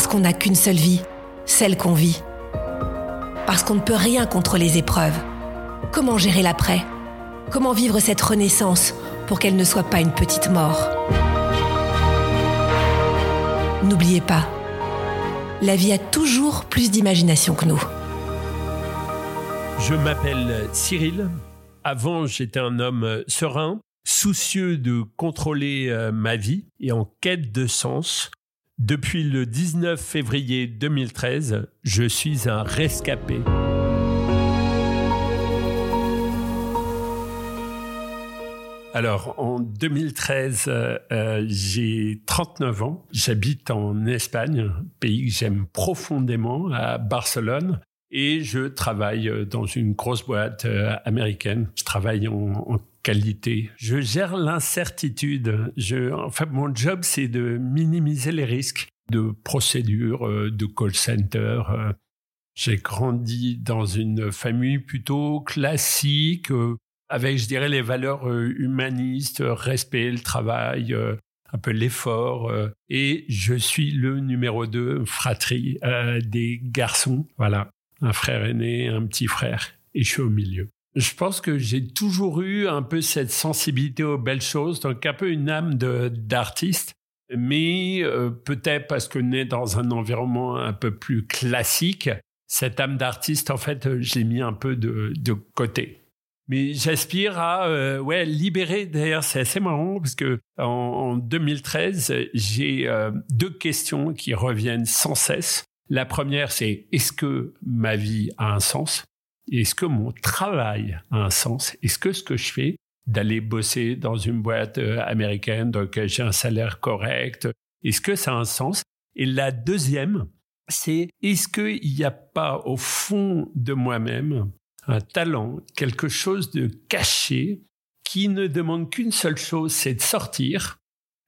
Parce qu'on n'a qu'une seule vie, celle qu'on vit. Parce qu'on ne peut rien contre les épreuves. Comment gérer l'après? Comment vivre cette renaissance pour qu'elle ne soit pas une petite mort? N'oubliez pas, la vie a toujours plus d'imagination que nous. Je m'appelle Cyril. Avant, j'étais un homme serein, soucieux de contrôler euh, ma vie et en quête de sens. Depuis le 19 février 2013, je suis un rescapé. Alors, en 2013, euh, euh, j'ai 39 ans. J'habite en Espagne, pays que j'aime profondément, à Barcelone. Et je travaille euh, dans une grosse boîte américaine. Je travaille en, qualité. Je gère l'incertitude. Enfin, mon job, c'est de minimiser les risques de procédures, de call center. J'ai grandi dans une famille plutôt classique avec, je dirais, les valeurs euh, humanistes, respect, le travail, euh, un peu l'effort. Euh, et je suis le numéro 2, fratrie des garçons. Voilà, un frère aîné, un petit frère. Et je suis au milieu. Je pense que j'ai toujours eu un peu cette sensibilité aux belles choses, donc un peu une âme d'artiste, mais peut-être parce que né dans un environnement un peu plus classique, cette âme d'artiste, en fait, je l'ai mis un peu de, côté. Mais j'aspire à euh, ouais libérer. D'ailleurs, c'est assez marrant parce que en, 2013, j'ai euh, deux questions qui reviennent sans cesse. La première, c'est est-ce que ma vie a un sens? Est-ce que mon travail a un sens? Est-ce que ce que je fais, d'aller bosser dans une boîte euh, américaine, donc j'ai un salaire correct, est-ce que ça a un sens? Et la deuxième, c'est est-ce qu'il n'y a pas au fond de moi-même un talent, quelque chose de caché qui ne demande qu'une seule chose, c'est de sortir,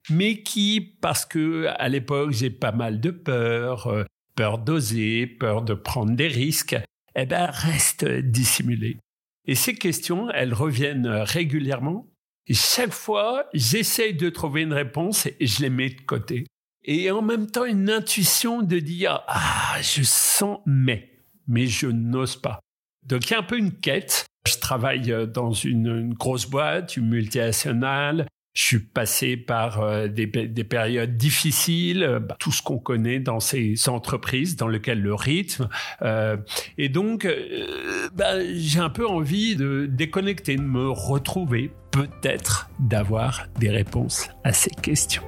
mais qui, parce que à l'époque j'ai pas mal de peur, euh, peur d'oser, peur de prendre des risques, eh ben reste dissimulé. Et ces questions, elles reviennent régulièrement. Et chaque fois, j'essaye de trouver une réponse et je les mets de côté. Et en même temps, une intuition de dire, ah, je sens mais, mais je n'ose pas. Donc il y a un peu une quête. Je travaille euh, dans une, grosse boîte, une multinationale. Je suis passé par euh, des, périodes difficiles, euh, bah, tout ce qu'on connaît dans ces entreprises, dans lesquelles le rythme. et donc, bah, j'ai un peu envie de déconnecter, de me retrouver, peut-être d'avoir des réponses à ces questions.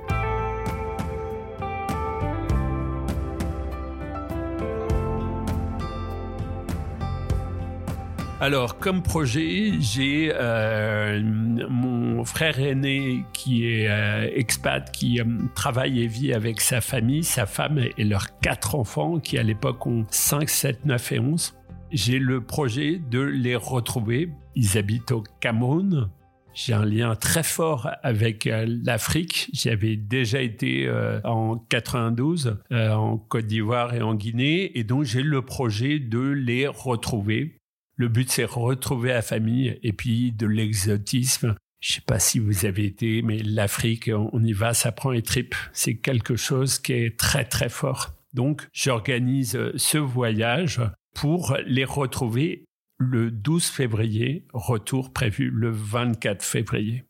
Alors, comme projet, j'ai euh, mon frère aîné qui est euh, expat, qui euh, travaille et vit avec sa famille, sa femme et leurs quatre enfants, qui à l'époque ont 5, 7, 9 et 11. J'ai le projet de les retrouver. Ils habitent au Cameroun. J'ai un lien très fort avec l'Afrique. J'y avais déjà été en 92 en Côte d'Ivoire et en Guinée. Et donc, j'ai le projet de les retrouver le but, c'est retrouver la famille et puis de l'exotisme. Je sais pas si vous avez été, mais l'Afrique, on y va, ça prend les tripes. C'est quelque chose qui est très, très fort. Donc, j'organise ce voyage pour les retrouver le 12 février, retour prévu le 24 février.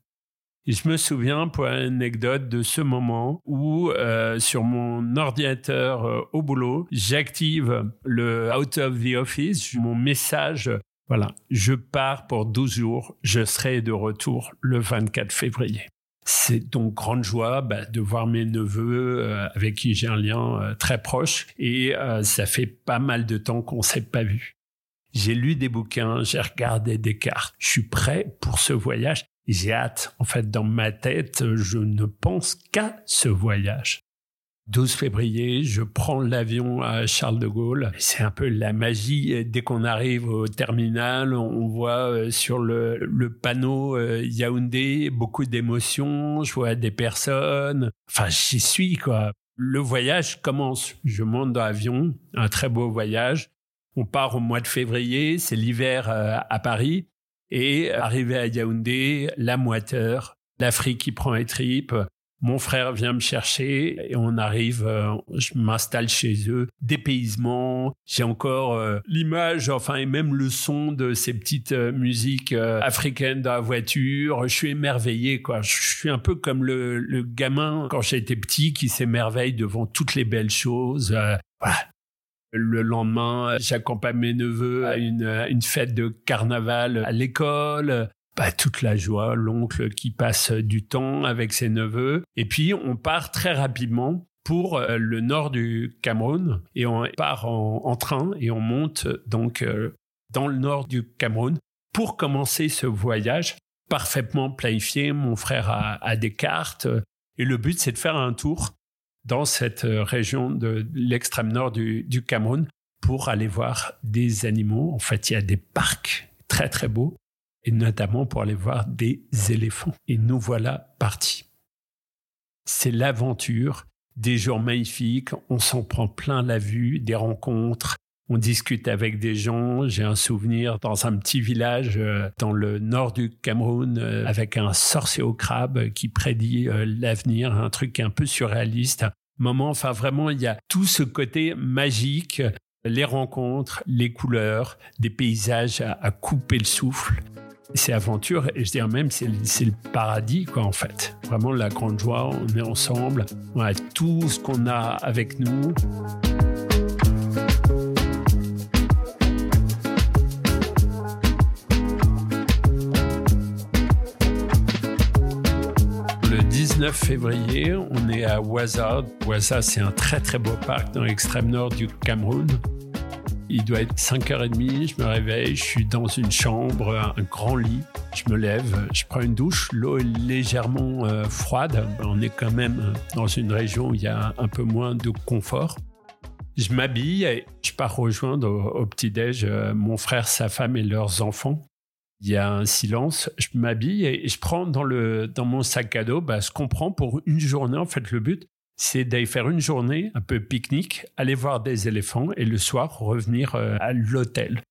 Je me souviens, pour une anecdote, de ce moment où, euh, sur mon ordinateur euh, au boulot, j'active le Out of the Office, mon message, voilà, je pars pour 12 jours, je serai de retour le 24 février. C'est donc grande joie bah, de voir mes neveux euh, avec qui j'ai un lien très proche et ça fait pas mal de temps qu'on s'est pas vu. J'ai lu des bouquins, j'ai regardé des cartes. Je suis prêt pour ce voyage j'ai hâte. En fait, dans ma tête, je ne pense qu'à ce voyage. 12 février, je prends l'avion à Charles de Gaulle. C'est un peu la magie. Dès qu'on arrive au terminal, on voit euh, sur le, panneau euh, Yaoundé beaucoup d'émotions. Je vois des personnes. Enfin, j'y suis, quoi. Le voyage commence. Je monte dans l'avion. Un très beau voyage. On part au mois de février. C'est l'hiver euh, à Paris. Et arrivé à Yaoundé, la moiteur, l'Afrique qui prend les tripes. Mon frère vient me chercher et on arrive, euh, je m'installe chez eux, dépaysement. J'ai encore euh, l'image, enfin et même le son de ces petites euh, musiques africaines dans la voiture. Je suis émerveillé, quoi. Je suis un peu comme le, le gamin quand j'étais petit qui s'émerveille devant toutes les belles choses. Voilà. Le lendemain, j'accompagne mes neveux à une, fête de carnaval à l'école. Bah, toute la joie, l'oncle qui passe du temps avec ses neveux. Et puis, on part très rapidement pour euh, le nord du Cameroun et on part en, train et on monte donc euh, dans le nord du Cameroun pour commencer ce voyage parfaitement planifié. Mon frère a des cartes et le but c'est de faire un tour dans cette euh, région de l'extrême nord du, Cameroun pour aller voir des animaux. En fait, il y a des parcs très très beaux et notamment pour aller voir des éléphants. Et nous voilà partis. C'est l'aventure, des jours magnifiques, on s'en prend plein la vue, des rencontres, on discute avec des gens. J'ai un souvenir dans un petit village euh, dans le nord du Cameroun euh, avec un sorcier au crabe qui prédit euh, l'avenir, un truc un peu surréaliste. Moment, enfin vraiment, il y a tout ce côté magique, les rencontres, les couleurs, des paysages à, couper le souffle. C'est aventure et je dirais même c'est le paradis quoi en fait. Vraiment la grande joie, on est ensemble, on a tout ce qu'on a avec nous. 19 février, on est à Ouaza. Ouaza, c'est un très très beau parc dans l'extrême nord du Cameroun. Il doit être 5h30, je me réveille, je suis dans une chambre, un grand lit. Je me lève, je prends une douche, l'eau est légèrement euh, froide. On est quand même dans une région où il y a un peu moins de confort. Je m'habille et je pars rejoindre au, petit-déj euh, mon frère, sa femme et leurs enfants il y a un silence, je m'habille et je prends dans, le, dans mon sac à dos bah, ce qu'on prend pour une journée. En fait, le but, c'est d'aller faire une journée un peu pique-nique, aller voir des éléphants et le soir revenir euh, à l'hôtel.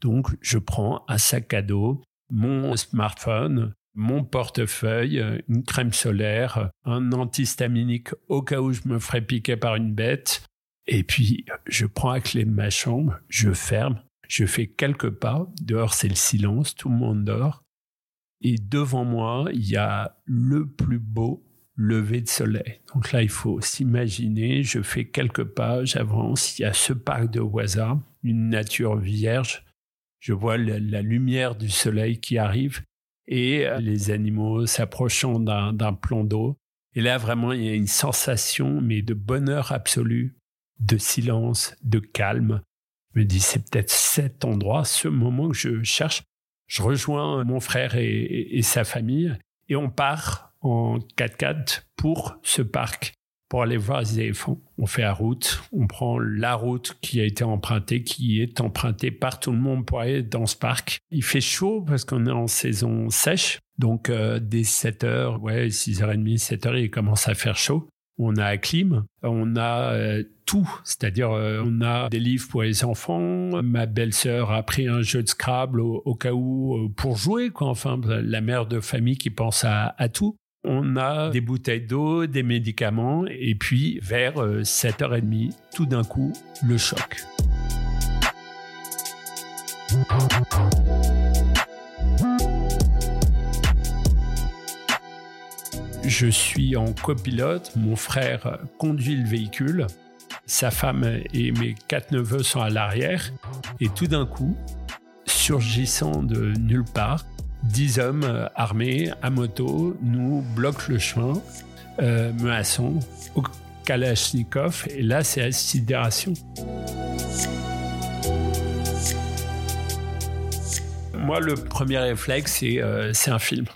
Donc, je prends un sac à dos, mon smartphone, mon portefeuille, une crème solaire, un antihistaminique au cas où je me ferais piquer par une bête. Et puis, je prends la clé ma chambre, je ferme, je fais quelques pas, dehors c'est le silence, tout le monde dort, et devant moi, il y a le plus beau lever de soleil. Donc là, il faut s'imaginer, je fais quelques pas, j'avance, il y a ce parc de Oisa, une nature vierge, je vois la, lumière du soleil qui arrive et les animaux s'approchant d'un plan d'eau. Et là, vraiment, il y a une sensation, mais de bonheur absolu, de silence, de calme. Me dis, c'est peut-être cet endroit, ce moment que je cherche. Je rejoins mon frère et, sa famille et on part en 4x4 pour ce parc, pour aller voir les éléphants. On fait la route, on prend la route qui a été empruntée, qui est empruntée par tout le monde pour aller dans ce parc. Il fait chaud parce qu'on est en saison sèche, donc euh, dès 7h, ouais, 6h30, 7h, il commence à faire chaud on a clim, on a euh, tout, c'est-à-dire euh, on a des livres pour les enfants, ma belle-sœur a pris un jeu de Scrabble au, cas où euh, pour jouer, quoi. enfin la mère de famille qui pense à, tout. On a des bouteilles d'eau, des médicaments, et puis vers 7h30, tout d'un coup, le choc. Je suis en copilote, mon frère conduit le véhicule, sa femme et mes quatre neveux sont à l'arrière, et tout d'un coup, surgissant de nulle part, dix hommes armés à moto nous bloquent le chemin, euh, menaçant au Kalachnikov, et là c'est la sidération. Moi, le premier réflexe, c'est euh, un film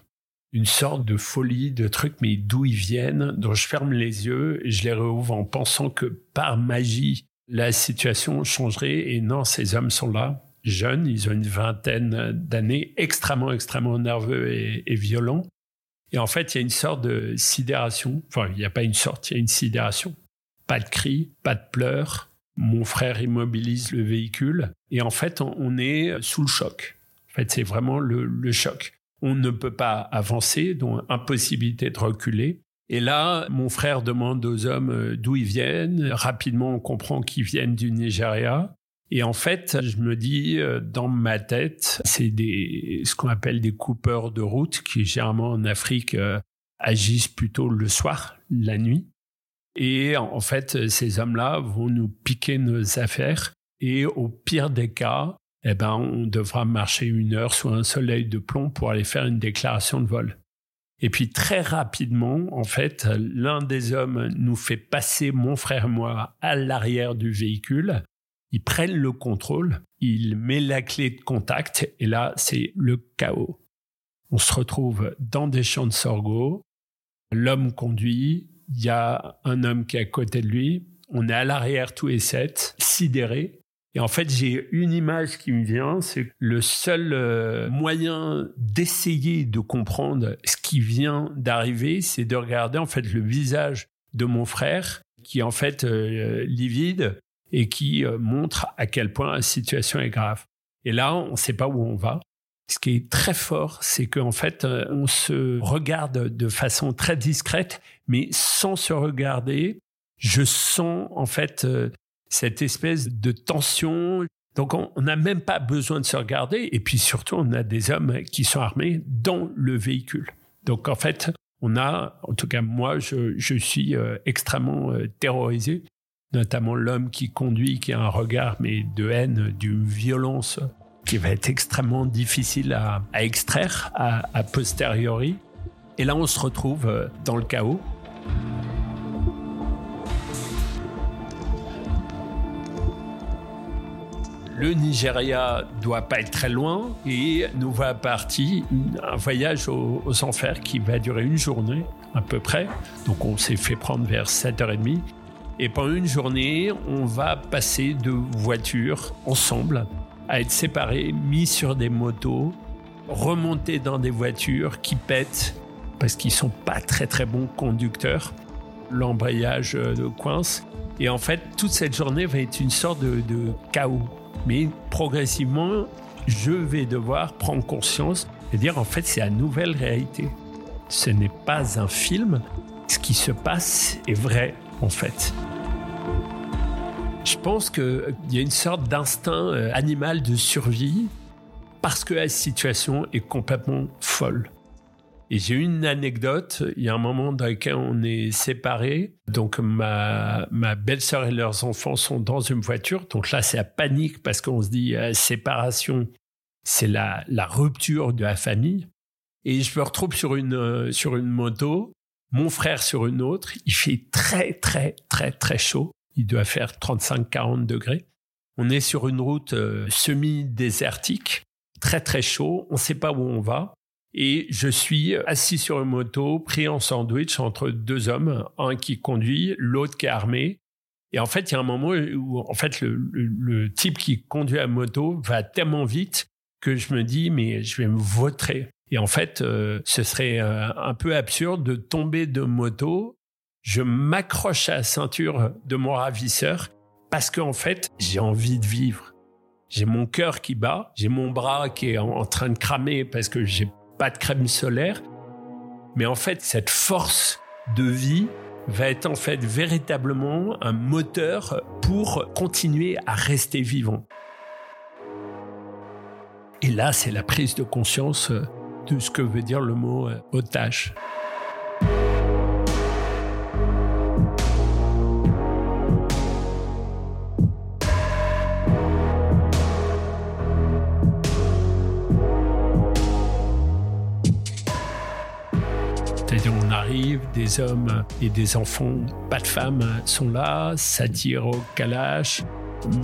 une sorte de folie, de trucs, mais d'où ils viennent, dont je ferme les yeux et je les rouvre en pensant que par magie, la situation changerait. Et non, ces hommes sont là, jeunes, ils ont une vingtaine d'années, extrêmement, extrêmement nerveux et, et violents. Et en fait, il y a une sorte de sidération. Enfin, il n'y a pas une sorte, il y a une sidération. Pas de cris, pas de pleurs. Mon frère immobilise le véhicule. Et en fait, on est sous le choc. En fait, c'est vraiment le choc on ne peut pas avancer, donc impossibilité de reculer. Et là, mon frère demande aux hommes euh, d'où ils viennent. Rapidement, on comprend qu'ils viennent du Nigeria. Et en fait, je me dis, euh, dans ma tête, c'est ce qu'on appelle des coupeurs de route qui, généralement en Afrique, euh, agissent plutôt le soir, la nuit. Et en fait, ces hommes-là vont nous piquer nos affaires. Et au pire des cas, eh ben, on devra marcher une heure sous un soleil de plomb pour aller faire une déclaration de vol. Et puis très rapidement, en fait, l'un des hommes nous fait passer mon frère et moi à l'arrière du véhicule. Ils prennent le contrôle, il met la clé de contact et là, c'est le chaos. On se retrouve dans des champs de sorgho. L'homme conduit, il y a un homme qui est à côté de lui. On est à l'arrière tous les sept, sidérés. Et en fait, j'ai une image qui me vient, c'est le seul euh, moyen d'essayer de comprendre ce qui vient d'arriver, c'est de regarder en fait le visage de mon frère, qui est en fait euh, livide et qui euh, montre à quel point la situation est grave. Et là, on ne sait pas où on va. Ce qui est très fort, c'est qu'en fait, on se regarde de façon très discrète, mais sans se regarder, je sens en fait cette espèce de tension. Donc on n'a même pas besoin de se regarder. Et puis surtout, on a des hommes qui sont armés dans le véhicule. Donc en fait, on a, en tout cas moi, je, suis euh, extrêmement euh, terrorisé, notamment l'homme qui conduit, qui a un regard mais de haine, d'une violence qui va être extrêmement difficile à, extraire à, posteriori. Et là, on se retrouve euh, dans le chaos. Le Nigeria doit pas être très loin et nous voilà partis un voyage aux, enfers qui va durer une journée à peu près. Donc on s'est fait prendre vers 7h30 et pendant une journée, on va passer de voitures ensemble à être séparés, mis sur des motos, remonter dans des voitures qui pètent parce qu'ils sont pas très très bons conducteurs. L'embrayage de euh, coince. Et en fait, toute cette journée va être une sorte de chaos mais progressivement, je vais devoir prendre conscience et dire en fait c'est la nouvelle réalité. Ce n'est pas un film. Ce qui se passe est vrai en fait. Je pense qu'il y a une sorte d'instinct euh, animal de survie parce que la situation est complètement folle. Et j'ai une anecdote. Il y a un moment dans lequel on est séparés. Donc, ma, belle-sœur et leurs enfants sont dans une voiture. Donc là, c'est la panique parce qu'on se dit, euh, séparation, c'est la, rupture de la famille. Et je me retrouve sur une, euh, sur une moto, mon frère sur une autre. Il fait très, très, très, très chaud. Il doit faire 35-40 degrés. On est sur une route euh, semi-désertique, très, très chaud. On ne sait pas où on va. Et je suis assis sur une moto, pris en sandwich entre deux hommes, un qui conduit, l'autre qui est armé. Et en fait, il y a un moment où, en fait, le, type qui conduit la moto va tellement vite que je me dis, mais je vais me vautrer. Et en fait, euh, ce serait euh, un peu absurde de tomber de moto. Je m'accroche à la ceinture de mon ravisseur parce qu'en fait, j'ai envie de vivre. J'ai mon cœur qui bat, j'ai mon bras qui est en train de cramer parce que j'ai pas de crème solaire. Mais en fait, cette force de vie va être en fait véritablement un moteur pour continuer à rester vivant. Et là, c'est la prise de conscience de ce que veut dire le mot euh, otage. On arrive, des hommes et des enfants, pas de femmes, sont là, ça tire au calache,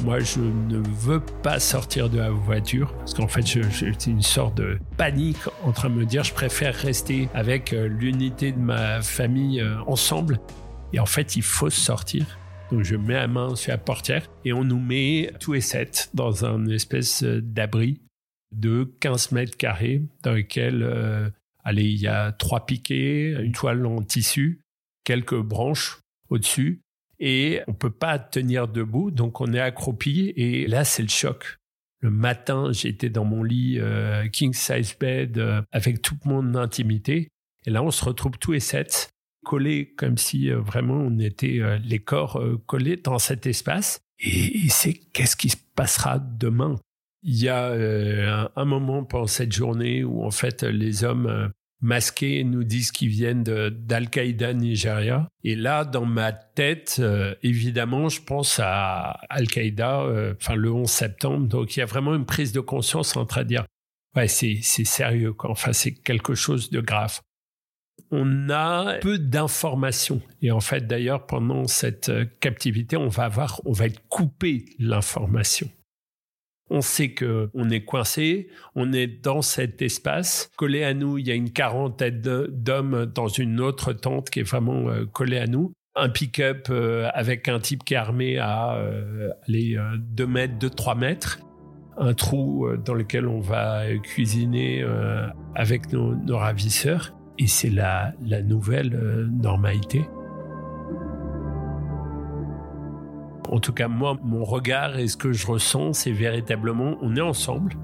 moi, je ne veux pas sortir de la voiture parce qu'en fait, c'est une sorte de panique en train de me dire je préfère rester avec euh, l'unité de ma famille euh, ensemble. Et en fait, il faut sortir. Donc, je mets la main sur la portière et on nous met tous les sept dans un espèce euh, d'abri de 15 mètres carrés dans lequel, allez, il y a trois piquets, une toile en tissu, quelques branches au-dessus et on peut pas tenir debout, donc on est accroupi et là c'est le choc. Le matin, j'étais dans mon lit euh, king size bed euh, avec toute mon intimité et là on se retrouve tous les sept collés comme si euh, vraiment on était les corps collés dans cet espace et, c'est qu'est-ce qui se passera demain? Il y a un, un, moment pendant cette journée où en fait les hommes masqués nous disent qu'ils viennent d'Al-Qaïda Nigeria. Et là, dans ma tête, euh, évidemment, je pense à Al-Qaïda, euh, enfin le 11 septembre. Donc il y a vraiment une prise de conscience en train de dire, ouais, c'est sérieux, quoi. enfin c'est quelque chose de grave. On a peu d'informations. Et en fait, d'ailleurs, pendant cette euh, captivité, on va avoir, on va être coupé l'information. On sait que on est coincé, on est dans cet espace. Collé à nous, il y a une quarantaine d'hommes dans une autre tente qui est vraiment euh, collée à nous. Un pick-up euh, avec un type qui est armé à euh, les 2 mètres, 2-3 mètres. Un trou dans lequel on va cuisiner avec nos, ravisseurs. Et c'est la nouvelle normalité. En tout cas, moi, mon regard et ce que je ressens, c'est véritablement, on est ensemble.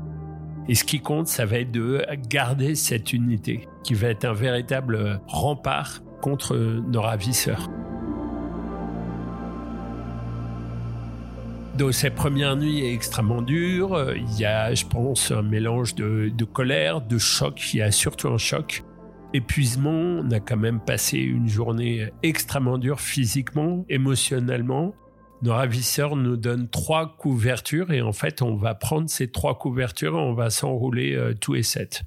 Et ce qui compte, ça va être de garder cette unité, qui va être un véritable rempart contre nos ravisseurs. Donc cette première nuit est extrêmement dure. Il y a, je pense, un mélange de, colère, de choc. Il y a surtout un choc. Épuisement, on a quand même passé une journée extrêmement dure physiquement, émotionnellement nos ravisseurs nous donnent trois couvertures et en fait, on va prendre ces trois couvertures et on va s'enrouler euh, tous les sept.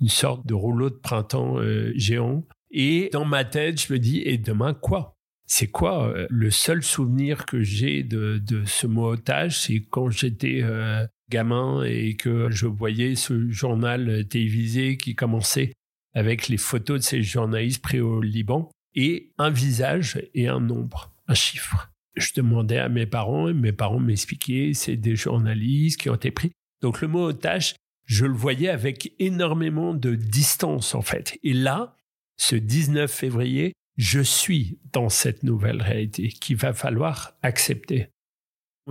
Une sorte de rouleau de printemps euh, géant. Et dans ma tête, je me dis, et demain quoi? C'est quoi euh, Le seul souvenir que j'ai de, ce mot otage, c'est quand j'étais gamin et que je voyais ce journal télévisé qui commençait avec les photos de ces journalistes pris au Liban et un visage et un nombre, un chiffre je demandais à mes parents et mes parents m'expliquaient, c'est des journalistes qui ont été pris. Donc le mot otage, je le voyais avec énormément de distance en fait. Et là, ce 19 février, je suis dans cette nouvelle réalité qu'il va falloir accepter.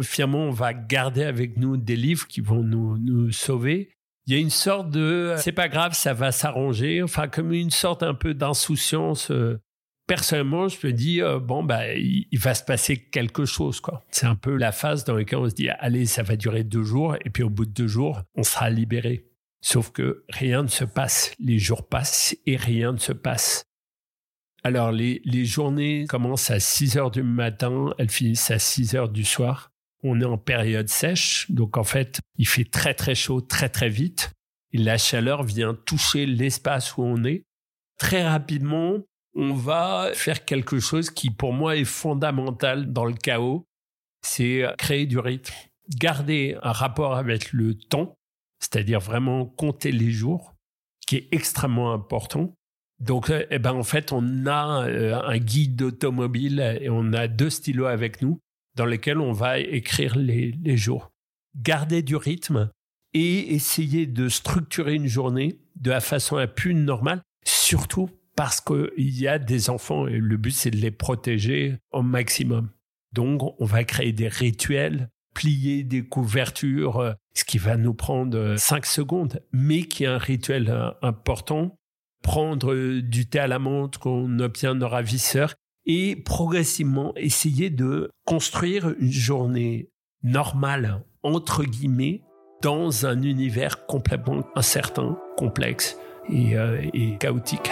Finalement, on va garder avec nous des livres qui vont nous, nous sauver. Il y a une sorte de c'est pas grave, ça va s'arranger, enfin comme une sorte un peu d'insouciance euh, personnellement, je me dis, euh, bon, bah, il, va se passer quelque chose, quoi. C'est un peu la phase dans laquelle on se dit, allez, ça va durer deux jours, et puis au bout de deux jours, on sera libéré. Sauf que rien ne se passe. Les jours passent et rien ne se passe. Alors, les, les journées commencent à 6 heures du matin, elles finissent à 6 heures du soir. On est en période sèche, donc en fait, il fait très très chaud très très vite. Et la chaleur vient toucher l'espace où on est. Très rapidement, on va faire quelque chose qui pour moi est fondamental dans le chaos, c'est créer du rythme, garder un rapport avec le temps, c'est-à-dire vraiment compter les jours, qui est extrêmement important. Donc, euh, eh ben, en fait, on a euh, un guide automobile et on a deux stylos avec nous dans lesquels on va écrire les, les jours. Garder du rythme et essayer de structurer une journée de la façon la plus normale, surtout parce qu'il y a des enfants et le but c'est de les protéger au maximum. Donc on va créer des rituels, plier des couvertures, ce qui va nous prendre 5 euh, secondes, mais qui est un rituel euh, important. Prendre du thé à la menthe qu'on obtient nos ravisseurs et progressivement essayer de construire une journée normale, entre guillemets, dans un univers complètement incertain, complexe et, euh, et chaotique.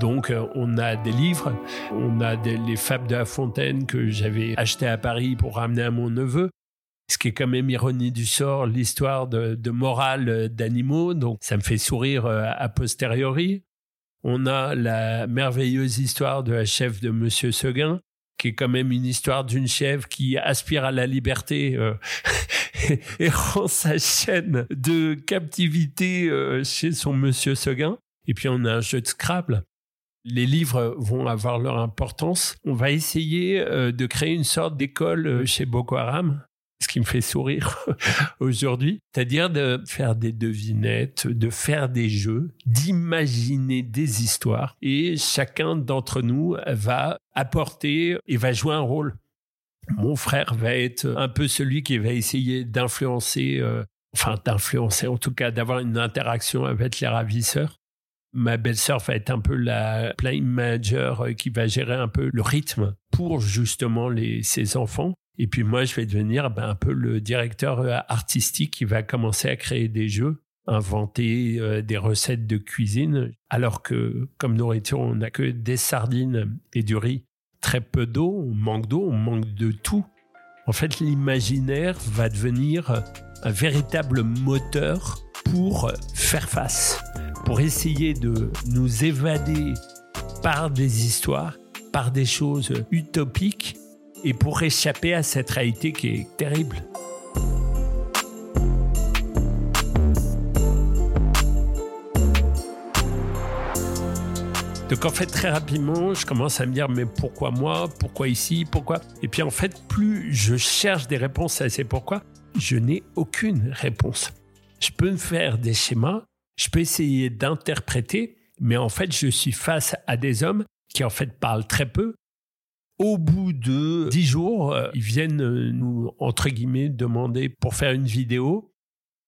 Donc, euh, on a des livres, on a les Fables de La Fontaine que j'avais acheté à Paris pour ramener à mon neveu. Ce qui est quand même ironie du sort, l'histoire de, de morale d'animaux. Donc, ça me fait sourire euh, a posteriori. On a la merveilleuse histoire de la chef de Monsieur Seguin, qui est quand même une histoire d'une chèvre qui aspire à la liberté euh, et rend sa chaîne de captivité chez son Monsieur Seguin. Et puis on a un jeu de Scrabble les livres vont avoir leur importance. On va essayer euh, de créer une sorte d'école euh, chez Boko Haram, ce qui me fait sourire aujourd'hui, c'est-à-dire de faire des devinettes, de faire des jeux, d'imaginer des histoires, et chacun d'entre nous va apporter et va jouer un rôle. Mon frère va être un peu celui qui va essayer d'influencer, euh, enfin d'influencer en tout cas, d'avoir une interaction avec les ravisseurs ma belle-sœur va être un peu la playing manager euh, qui va gérer un peu le rythme pour justement les, ses enfants. Et puis moi, je vais devenir ben, un peu le directeur euh, artistique qui va commencer à créer des jeux, inventer euh, des recettes de cuisine, alors que comme nourriture, on n'a que des sardines et du riz. Très peu d'eau, on manque d'eau, on manque de tout. En fait, l'imaginaire va devenir un véritable moteur pour faire face pour essayer de nous évader par des histoires, par des choses utopiques et pour échapper à cette réalité qui est terrible. Donc en fait très rapidement, je commence à me dire mais pourquoi moi? Pourquoi ici? Pourquoi? Et puis en fait, plus je cherche des réponses à ces pourquoi, je n'ai aucune réponse. Je peux me faire des schémas, je peux essayer d'interpréter, mais en fait, je suis face à des hommes qui en fait parlent très peu. Au bout de dix jours, euh, ils viennent euh, nous, entre guillemets, demander pour faire une vidéo.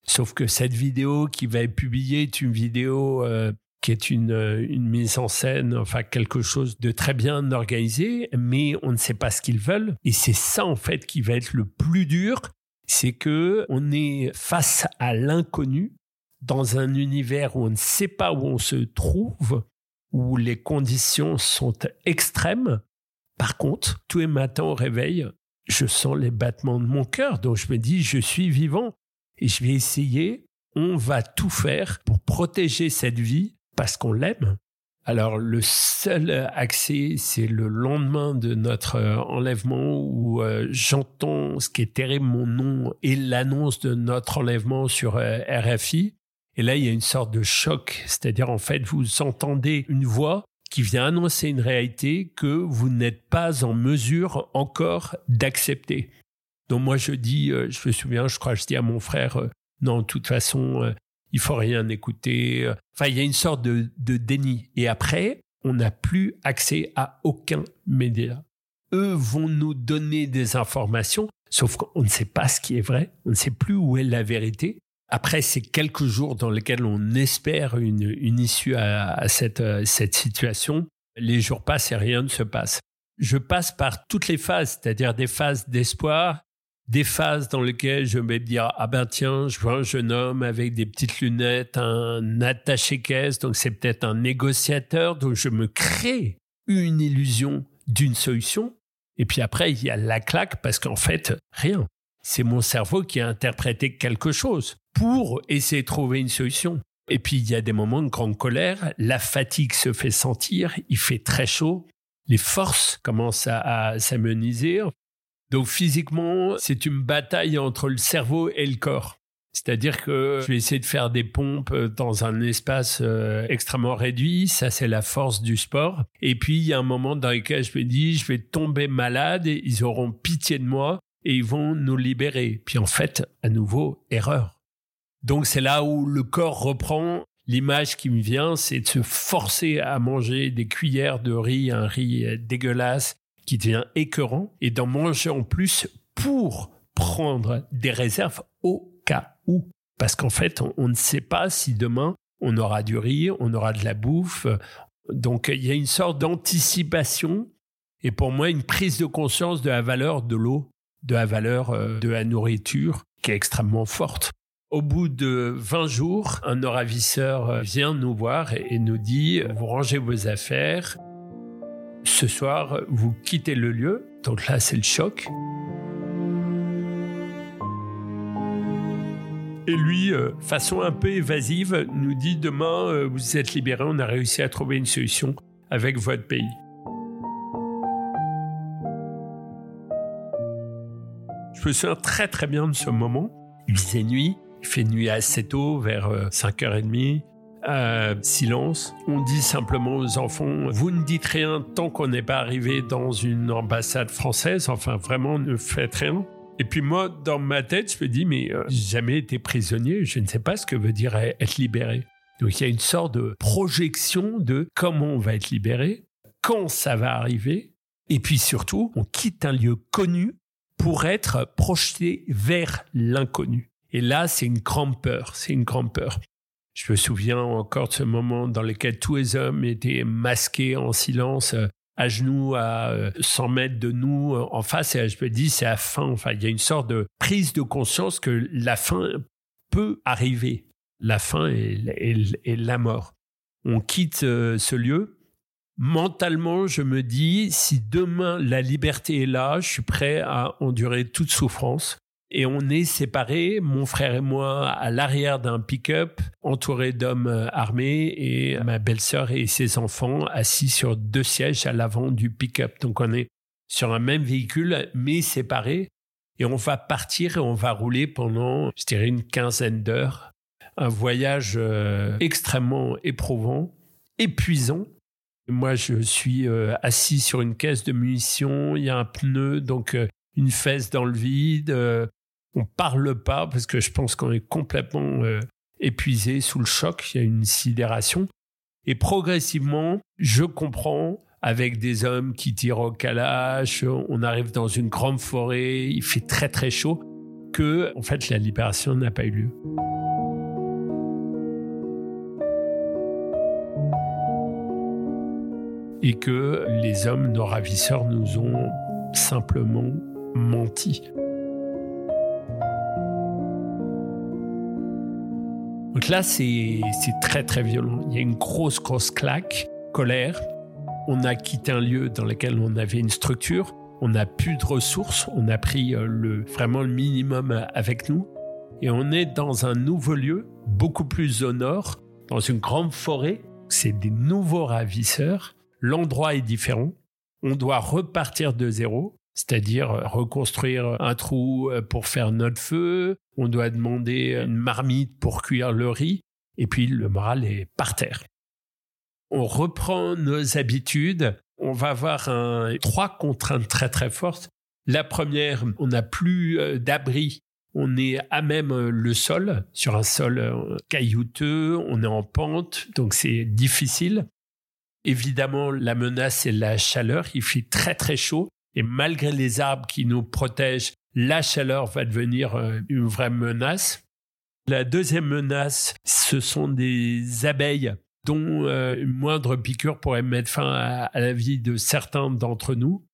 Sauf que cette vidéo qui va être publiée est une vidéo euh, qui est une, une mise en scène, enfin quelque chose de très bien organisé, mais on ne sait pas ce qu'ils veulent. Et c'est ça en fait qui va être le plus dur, c'est que on est face à l'inconnu dans un univers où on ne sait pas où on se trouve, où les conditions sont extrêmes. Par contre, tous les matins au réveil, je sens les battements de mon cœur, donc je me dis, je suis vivant et je vais essayer, on va tout faire pour protéger cette vie parce qu'on l'aime. Alors le seul accès, c'est le lendemain de notre euh, enlèvement où euh, j'entends ce qui est terrible, mon nom et l'annonce de notre enlèvement sur euh, RFI. Et là, il y a une sorte de choc, c'est-à-dire en fait, vous entendez une voix qui vient annoncer une réalité que vous n'êtes pas en mesure encore d'accepter. Donc moi, je dis, euh, je me souviens, je crois, je dis à mon frère, euh, non, de toute façon, euh, il faut rien écouter. Enfin, il y a une sorte de, de déni. Et après, on n'a plus accès à aucun média. Eux vont nous donner des informations, sauf qu'on ne sait pas ce qui est vrai, on ne sait plus où est la vérité. Après ces quelques jours dans lesquels on espère une, une issue à, cette, euh, cette situation, les jours passent et rien ne se passe. Je passe par toutes les phases, c'est-à-dire des phases d'espoir, des phases dans lesquelles je vais me dire ah ben tiens je vois un jeune homme avec des petites lunettes un attaché caisse donc c'est peut-être un négociateur donc je me crée une illusion d'une solution. Et puis après il y a la claque parce qu'en fait rien. C'est mon cerveau qui a interprété quelque chose pour essayer de trouver une solution. Et puis, il y a des moments de grande colère, la fatigue se fait sentir, il fait très chaud, les forces commencent à, s'ameniser. Donc, physiquement, c'est une bataille entre le cerveau et le corps. C'est-à-dire que je vais essayer de faire des pompes dans un espace euh, extrêmement réduit. Ça, c'est la force du sport. Et puis, il y a un moment dans lequel je me dis, je vais tomber malade et ils auront pitié de moi et ils vont nous libérer. Puis en fait, à nouveau, erreur. Donc c'est là où le corps reprend l'image qui me vient, c'est de se forcer à manger des cuillères de riz, un riz dégueulasse qui devient écœurant, et d'en manger en plus pour prendre des réserves au cas où. Parce qu'en fait, on, ne sait pas si demain on aura du riz, on aura de la bouffe, Donc il y a une sorte d'anticipation et pour moi une prise de conscience de la valeur de l'eau, de la valeur euh, de la nourriture qui est extrêmement forte. Au bout de 20 jours, un ravisseur euh, vient nous voir et nous dit vous rangez vos affaires. Ce soir, vous quittez le lieu. Donc là, c'est le choc. Et lui, euh, façon un peu évasive, nous dit demain, euh, vous êtes libéré, on a réussi à trouver une solution avec votre pays. Je me souviens très très bien de ce moment. Il faisait nuit, il fait nuit assez tôt, vers 5h30. Euh, silence. On dit simplement aux enfants, vous ne dites rien tant qu'on n'est pas arrivé dans une ambassade française. Enfin, vraiment, ne faites rien. Et puis moi, dans ma tête, je me dis, mais euh, j'ai jamais été prisonnier, je ne sais pas ce que veut dire être libéré. Donc il y a une sorte de projection de comment on va être libéré, quand ça va arriver, et puis surtout, on quitte un lieu connu pour être projeté vers l'inconnu. Et là, c'est une grande peur, c'est une grande peur. Je me souviens encore de ce moment dans lequel tous les hommes étaient masqués en silence euh, à genoux à 100 euh, mètres de nous euh, en face et je me dis c'est la fin. Enfin, il y a une sorte de prise de conscience que la fin peut arriver. La fin est, la mort. On quitte ce lieu. Mentalement, je me dis, si demain la liberté est là, je suis prêt à endurer toute souffrance et on est séparés, mon frère et moi, à l'arrière d'un pick-up, entouré d'hommes euh, armés, et ma belle-sœur et ses enfants assis sur deux sièges à l'avant du pick-up. Donc on est sur un même véhicule, mais séparés, et on va partir et on va rouler pendant, je dirais, une quinzaine d'heures. Un voyage euh, extrêmement éprouvant, épuisant. Moi, je suis euh, assis sur une caisse de munitions, il y a un pneu, donc une fesse dans le vide, on parle pas parce que je pense qu'on est complètement euh, épuisé sous le choc. Il y a une sidération. Et progressivement, je comprends avec des hommes qui tirent au calage, on arrive dans une grande forêt, il fait très très chaud, que en fait la libération n'a pas eu lieu. Et que les hommes, nos ravisseurs, nous ont simplement menti. Donc là, c'est très très violent. Il y a une grosse, grosse claque, colère. On a quitté un lieu dans lequel on avait une structure. On n'a plus de ressources. On a pris euh, le, vraiment le minimum avec nous. Et on est dans un nouveau lieu, beaucoup plus au nord, dans une grande forêt. C'est des nouveaux ravisseurs. L'endroit est différent. On doit repartir de zéro c'est-à-dire euh, reconstruire un trou euh, pour faire notre feu, on doit demander une marmite pour cuire le riz, et puis le moral est par terre. On reprend nos habitudes, on va avoir trois contraintes très très fortes. La première, on n'a plus euh, d'abri, on est à même le sol, sur un sol caillouteux, on est en pente, donc c'est difficile. Évidemment, la menace, c'est la chaleur, il fait très très chaud. Et malgré les arbres qui nous protègent, la chaleur va devenir euh, une vraie menace. La deuxième menace, ce sont des abeilles dont euh, une moindre piqûre pourrait mettre fin à, la vie de certains d'entre nous.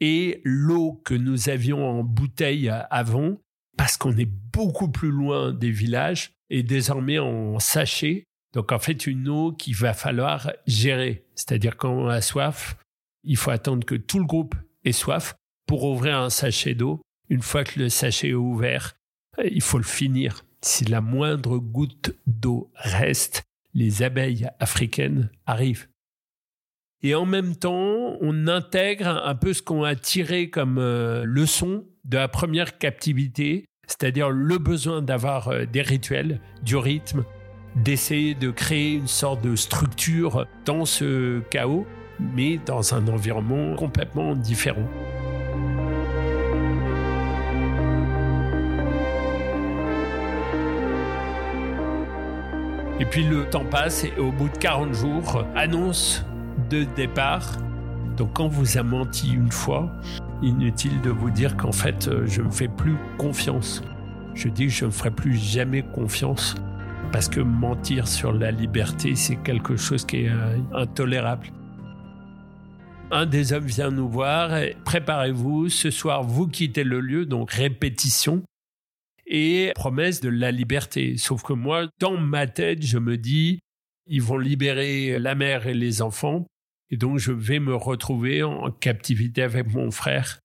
Et l'eau que nous avions en bouteille avant, parce qu'on est beaucoup plus loin des villages, est désormais en sachet. Donc en fait, une eau qu'il va falloir gérer. C'est-à-dire quand on a soif, il faut attendre que tout le groupe et soif pour ouvrir un sachet d'eau. Une fois que le sachet est ouvert, euh, il faut le finir. Si la moindre goutte d'eau reste, les abeilles africaines arrivent. Et en même temps, on intègre un peu ce qu'on a tiré comme euh, leçon de la première captivité, c'est-à-dire le besoin d'avoir euh, des rituels, du rythme, d'essayer de créer une sorte de structure dans ce chaos mais dans un environnement complètement différent. Et puis le temps passe et au bout de 40 jours, annonce de départ. Donc quand vous a menti une fois, inutile de vous dire qu'en fait, je ne fais plus confiance. Je dis que je ne ferai plus jamais confiance parce que mentir sur la liberté, c'est quelque chose qui est euh, intolérable. Un des hommes vient nous voir, préparez-vous, ce soir vous quittez le lieu, donc répétition et promesse de la liberté. Sauf que moi, dans ma tête, je me dis, ils vont libérer la mère et les enfants, et donc je vais me retrouver en captivité avec mon frère.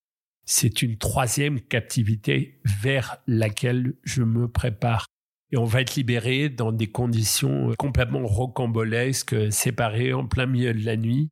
C'est une troisième captivité vers laquelle je me prépare. Et on va être libéré dans des conditions complètement rocambolesques, séparés en plein milieu de la nuit.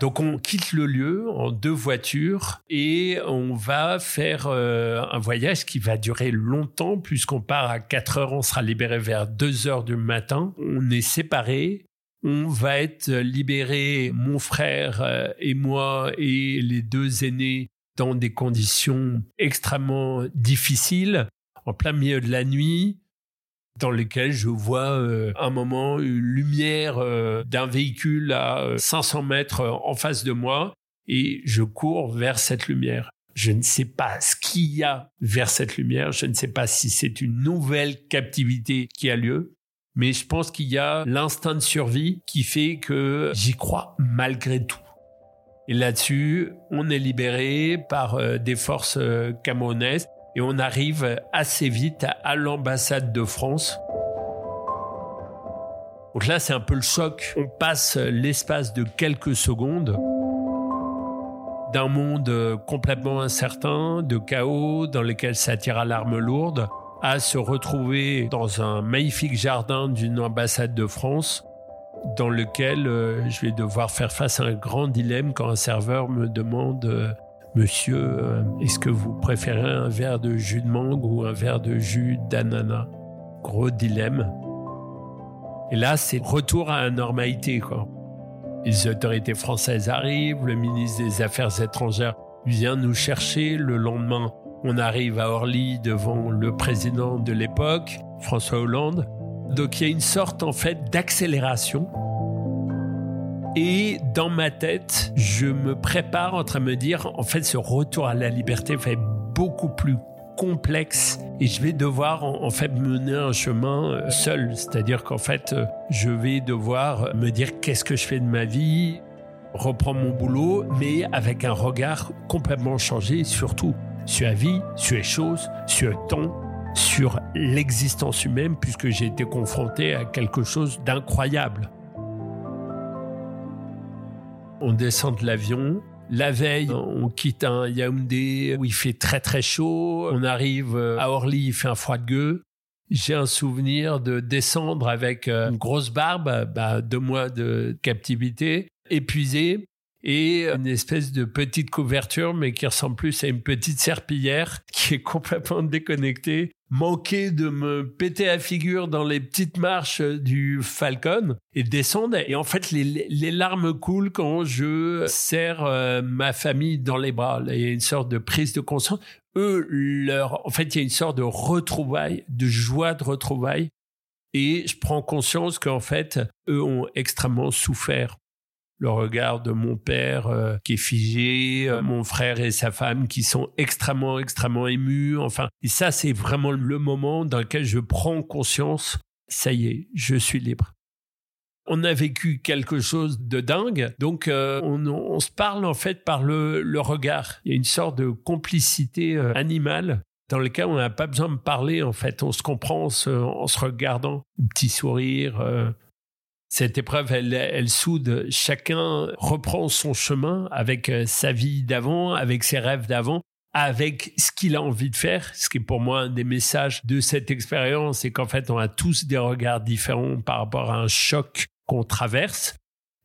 Donc on quitte le lieu en deux voitures et on va faire euh, un voyage qui va durer longtemps puisqu'on part à 4 heures, on sera libéré vers 2 heures du matin. On est séparés. On va être libéré, mon frère euh, et moi et les deux aînés, dans des conditions extrêmement difficiles, en plein milieu de la nuit dans lequel je vois euh, un moment une lumière euh, d'un véhicule à 500 euh, mètres en face de moi et je cours vers cette lumière. Je ne sais pas ce qu'il y a vers cette lumière, je ne sais pas si c'est une nouvelle captivité qui a lieu, mais je pense qu'il y a l'instinct de survie qui fait que j'y crois malgré tout. Et là-dessus, on est libéré par des forces camerounaises et on arrive assez vite à l'ambassade de France. Donc là, c'est un peu le choc. On passe l'espace de quelques secondes d'un monde complètement incertain, de chaos, dans lequel s'attira l'arme lourde, à se retrouver dans un magnifique jardin d'une ambassade de France, dans lequel euh, je vais devoir faire face à un grand dilemme quand un serveur me demande euh, Monsieur, euh, est-ce que vous préférez un verre de jus de mangue ou un verre de jus d'ananas? Gros dilemme. Et là, c'est retour à la normalité. Les autorités françaises arrivent, le ministre des Affaires étrangères vient nous chercher. Le lendemain, on arrive à Orly devant le président de l'époque, François Hollande. Donc il y a une sorte en fait d'accélération et dans ma tête, je me prépare en train de me dire, en fait, ce retour à la liberté va être beaucoup plus complexe et je vais devoir en, fait mener un chemin euh, seul. C'est-à-dire qu'en fait, euh, je vais devoir me dire qu'est-ce que je fais de ma vie, reprendre mon boulot, mais avec un regard complètement changé, surtout sur la vie, sur les choses, sur le temps, sur l'existence humaine, puisque j'ai été confronté à quelque chose d'incroyable on descend de l'avion. La veille, on quitte un Yaoundé où il fait très très chaud. On arrive à Orly, il fait un froid de gueux. J'ai un souvenir de descendre avec euh, une grosse barbe, bah, deux mois de captivité, épuisé, et une espèce de petite couverture, mais qui ressemble plus à une petite serpillière, qui est complètement déconnectée manquer de me péter la figure dans les petites marches du Falcon et descendre. Et en fait, les, larmes coulent quand je serre euh, ma famille dans les bras. il y a une sorte de prise de conscience. Eux, leur, en fait, il y a une sorte de retrouvaille, de joie de retrouvaille. Et je prends conscience qu'en fait, eux ont extrêmement souffert le regard de mon père euh, qui est figé, euh, mon frère et sa femme qui sont extrêmement, extrêmement émus. Enfin, et ça, c'est vraiment le moment dans lequel je prends conscience, ça y est, je suis libre. On a vécu quelque chose de dingue, donc euh, on, se parle en fait par le, regard. Il y a une sorte de complicité animale dans lequel on n'a pas besoin de parler en fait. On se comprend en se, regardant, un petit sourire, cette épreuve, elle, soude. Chacun reprend son chemin avec euh, sa vie d'avant, avec ses rêves d'avant, avec ce qu'il a envie de faire. Ce qui est pour moi un des messages de cette expérience, c'est qu'en fait, on a tous des regards différents par rapport à un choc qu'on traverse.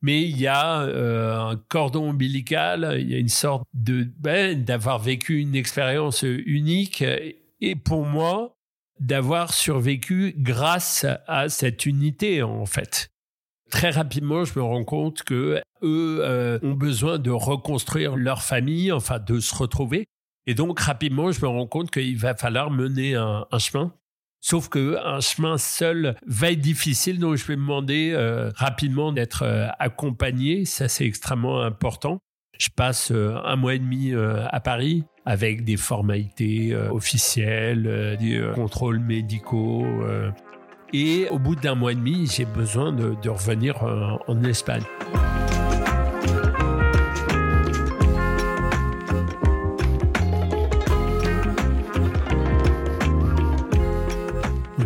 Mais il y a euh, un cordon ombilical, il y a une sorte de ben, d'avoir vécu une expérience unique. Et pour moi, d'avoir survécu grâce à cette unité en fait très rapidement, je me rends compte que eux euh, ont besoin de reconstruire leur famille, enfin de se retrouver. Et donc rapidement, je me rends compte qu'il va falloir mener un, chemin. Sauf que un chemin seul va être difficile, donc je vais demander euh, rapidement d'être euh, accompagné. Ça, c'est extrêmement important. Je passe un mois et demi à Paris avec des formalités officielles, des contrôles médicaux Et au bout d'un mois et demi, j'ai besoin de, revenir en Espagne.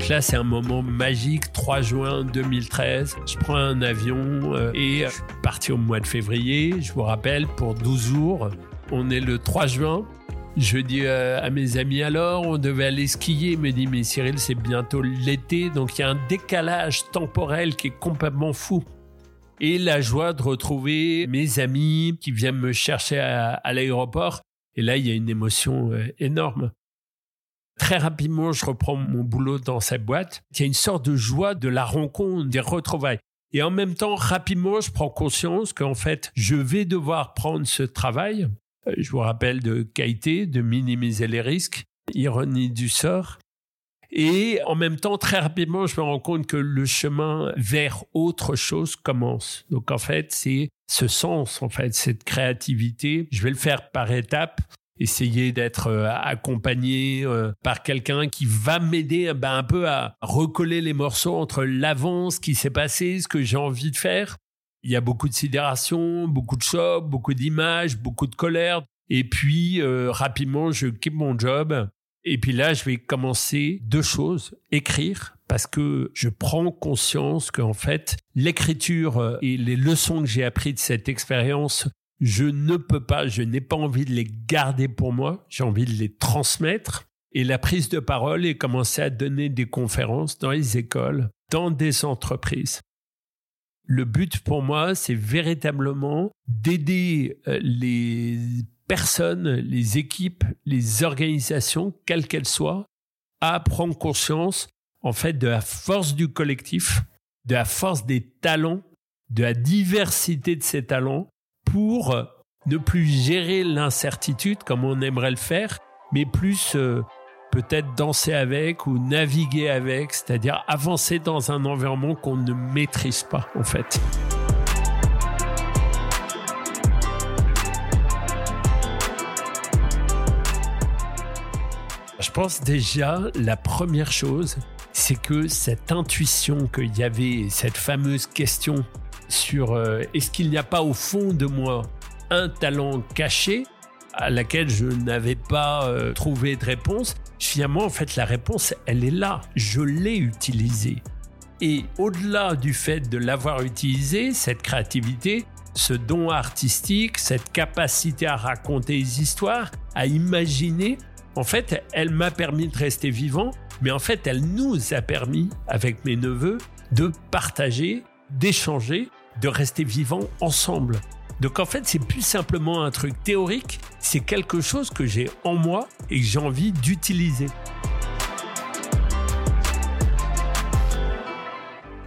là, c'est un moment magique, 3 juin 2013. Je prends un avion euh, et je suis parti au mois de février, je vous rappelle, pour 12 jours. On est le 3 juin. Je dis euh, à mes amis alors, on devait aller skier. Il me dit, mais Cyril, c'est bientôt l'été, donc il y a un décalage temporel qui est complètement fou. Et la joie de retrouver mes amis qui viennent me chercher à, l'aéroport. Et là, il y a une émotion euh, énorme. Très rapidement, je reprends mon boulot dans cette boîte. Il y a une sorte de joie de la rencontre, des retrouvailles. Et en même temps, rapidement, je prends conscience qu'en fait, je vais devoir prendre ce travail. Euh, je vous rappelle de qualité, de minimiser les risques, ironie du sort. Et en même temps, très rapidement, je me rends compte que le chemin vers autre chose commence. Donc en fait, c'est ce sens, en fait, cette créativité. Je vais le faire par étapes essayer d'être euh, accompagné euh, par quelqu'un qui va m'aider ben, un peu à recoller les morceaux entre l'avance qui s'est passé, ce que j'ai envie de faire. Il y a beaucoup de sidération, beaucoup de choc, beaucoup d'images, beaucoup de colère. Et puis, euh, rapidement, je quitte mon job. Et puis là, je vais commencer deux choses. Écrire, parce que je prends conscience qu'en fait, l'écriture et les leçons que j'ai apprises de cette expérience je ne peux pas, je n'ai pas envie de les garder pour moi, j'ai envie de les transmettre. Et la prise de parole et commencer à donner des conférences dans les écoles, dans des entreprises. Le but pour moi, c'est véritablement d'aider euh, les personnes, les équipes, les organisations, quelles qu'elles soient, à prendre conscience, en fait, de la force du collectif, de la force des talents, de la diversité de ces talents pour ne plus gérer l'incertitude comme on aimerait le faire, mais plus euh, peut-être danser avec ou naviguer avec, c'est-à-dire avancer dans un environnement qu'on ne maîtrise pas en fait. Je pense déjà, la première chose, c'est que cette intuition qu'il y avait, cette fameuse question sur euh, est-ce qu'il n'y a pas au fond de moi un talent caché à laquelle je n'avais pas euh, trouvé de réponse. Finalement, en fait, la réponse, elle est là. Je l'ai utilisée. Et au-delà du fait de l'avoir utilisée, cette créativité, ce don artistique, cette capacité à raconter des histoires, à imaginer, en fait, elle m'a permis de rester vivant, mais en fait, elle nous a permis, avec mes neveux, de partager d'échanger, de rester vivants ensemble. Donc en fait, c'est plus simplement un truc théorique, c'est quelque chose que j'ai en moi et que j'ai envie d'utiliser.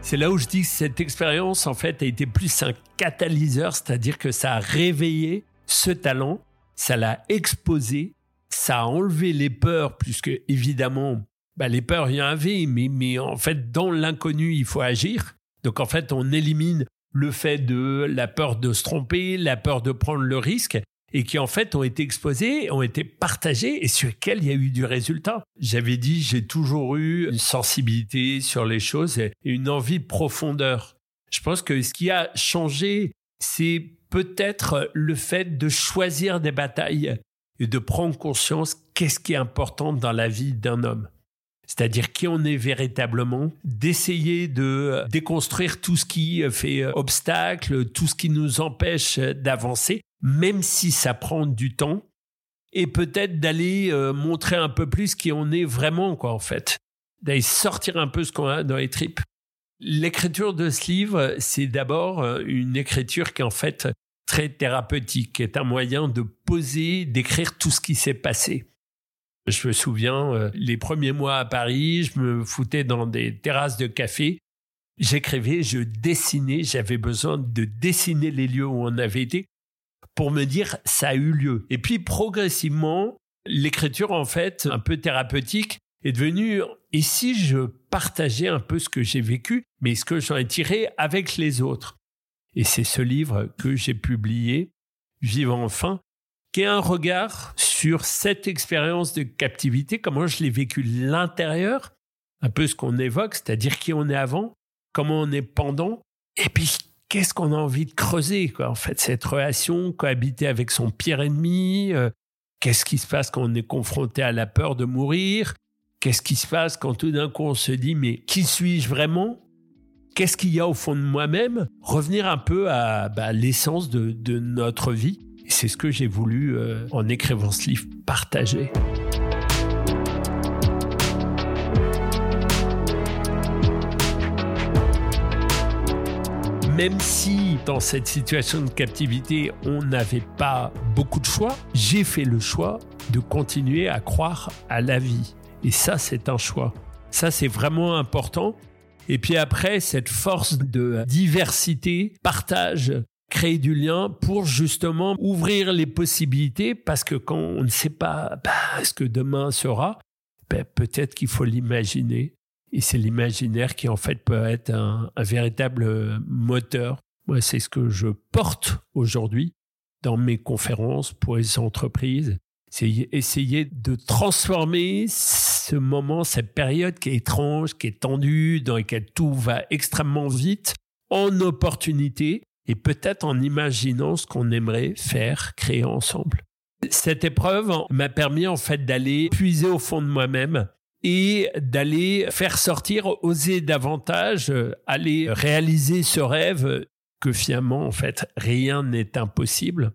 C'est là où je dis que cette expérience, en fait, a été plus un catalyseur, c'est-à-dire que ça a réveillé ce talent, ça l'a exposé, ça a enlevé les peurs, puisque évidemment, bah, les peurs, il y en avait, mais, mais en fait, dans l'inconnu, il faut agir. Donc en fait, on élimine le fait de la peur de se tromper, la peur de prendre le risque, et qui en fait ont été exposés, ont été partagés et sur lesquels il y a eu du résultat. J'avais dit, j'ai toujours eu une sensibilité sur les choses et une envie de profondeur. Je pense que ce qui a changé, c'est peut-être le fait de choisir des batailles et de prendre conscience qu'est-ce qui est important dans la vie d'un homme c'est-à-dire qui on est véritablement, d'essayer de déconstruire tout ce qui fait obstacle, tout ce qui nous empêche d'avancer, même si ça prend du temps, et peut-être d'aller euh, montrer un peu plus qui on est vraiment, quoi, en fait, d'aller sortir un peu ce qu'on a dans les tripes. L'écriture de ce livre, c'est d'abord euh, une écriture qui est en fait très thérapeutique, qui est un moyen de poser, d'écrire tout ce qui s'est passé. Je me souviens, euh, les premiers mois à Paris, je me foutais dans des terrasses de café. J'écrivais, je dessinais, j'avais besoin de dessiner les lieux où on avait été pour me dire ça a eu lieu. Et puis progressivement, l'écriture en fait, un peu thérapeutique, est devenue et si je partageais un peu ce que j'ai vécu, mais ce que j'en ai tiré avec les autres. Et c'est ce livre que j'ai publié, Vivre enfin, qui est un regard sur cette expérience de captivité, comment je l'ai vécu l'intérieur, un peu ce qu'on évoque, c'est-à-dire qui on est avant, comment on est pendant, et puis qu'est-ce qu'on a envie de creuser. En fait, cette relation, cohabiter avec son pire ennemi, euh, qu'est-ce qui se passe quand on est confronté à la peur de mourir, qu'est-ce qui se passe quand tout d'un coup on se dit, mais qui suis-je vraiment? Qu'est-ce qu'il y a au fond de moi-même? Revenir un peu à bah, l'essence de, notre vie. C'est ce que j'ai voulu, euh, en écrivant ce livre, partager. même si dans cette situation de captivité, on n'avait pas beaucoup de choix, j'ai fait le choix de continuer à croire à la vie. Et ça, c'est un choix. Ça, c'est vraiment important. Et puis après, cette force de diversité, partage, créer du lien pour justement ouvrir les possibilités parce que quand on ne sait pas bah, ce que demain sera, ben, peut-être qu'il faut l'imaginer et c'est l'imaginaire qui, en fait, peut être un, véritable moteur. Moi, c'est ce que je porte aujourd'hui dans mes conférences pour les entreprises. C'est essayer de transformer ce moment, cette période qui est étrange, qui est tendue, dans laquelle tout va extrêmement vite, en opportunité et peut-être en imaginant ce qu'on aimerait faire, créer ensemble. Cette épreuve m'a permis en fait d'aller puiser au fond de moi-même et d'aller faire sortir, oser davantage, euh, aller réaliser ce rêve que finalement, en fait, rien n'est impossible.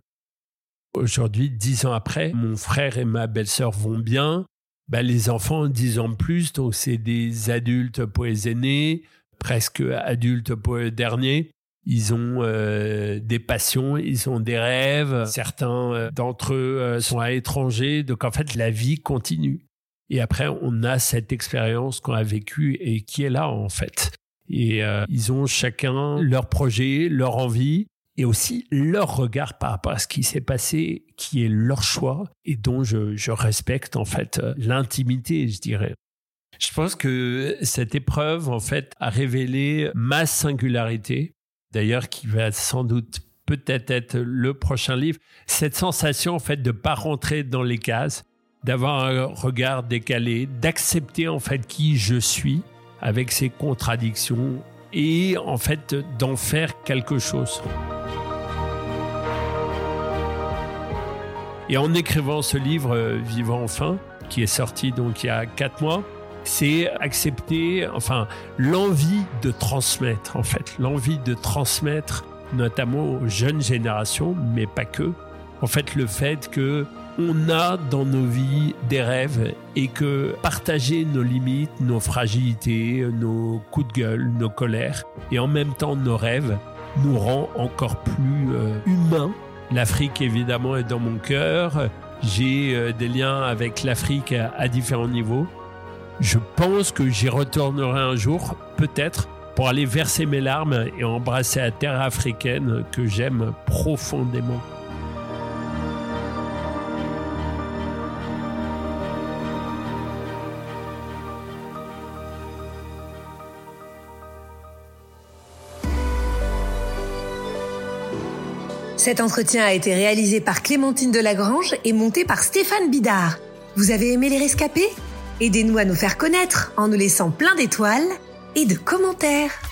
Aujourd'hui, dix ans après, mon frère et ma belle-sœur vont bien. Ben, les enfants, dix ans de plus, donc c'est des adultes pour les aînés, presque adultes pour les derniers. Ils ont euh, des passions, ils ont des rêves. Certains euh, d'entre eux sont à l'étranger, donc en fait, la vie continue. Et après, on a cette expérience qu'on a vécue et qui est là, en fait. Et euh, ils ont chacun leur projet, leur envie et aussi leur regard par rapport à ce qui s'est passé, qui est leur choix et dont je, respecte, en fait, euh, l'intimité, je dirais. Je pense que cette épreuve, en fait, a révélé ma singularité, d'ailleurs, qui va sans doute peut-être être le prochain livre. Cette sensation, en fait, de pas rentrer dans les cases, d'avoir un regard décalé, d'accepter en fait qui je suis avec ses contradictions et en fait d'en faire quelque chose. Et en écrivant ce livre euh, Vivant enfin, qui est sorti donc il y a quatre mois, c'est accepter, enfin, l'envie de transmettre, en fait, l'envie de transmettre notamment aux jeunes générations, mais pas que. En fait, le fait que on a dans nos vies des rêves et que partager nos limites, nos fragilités, nos coups de gueule, nos colères et en même temps nos rêves nous rend encore plus euh, humains. L'Afrique évidemment est dans mon cœur. J'ai euh, des liens avec l'Afrique à différents niveaux. Je pense que j'y retournerai un jour, peut-être, pour aller verser mes larmes et embrasser la terre africaine que j'aime profondément. Cet entretien a été réalisé par Clémentine Delagrange et monté par Stéphane Bidard. Vous avez aimé les rescapés? Aidez-nous à nous faire connaître en nous laissant plein d'étoiles et de commentaires.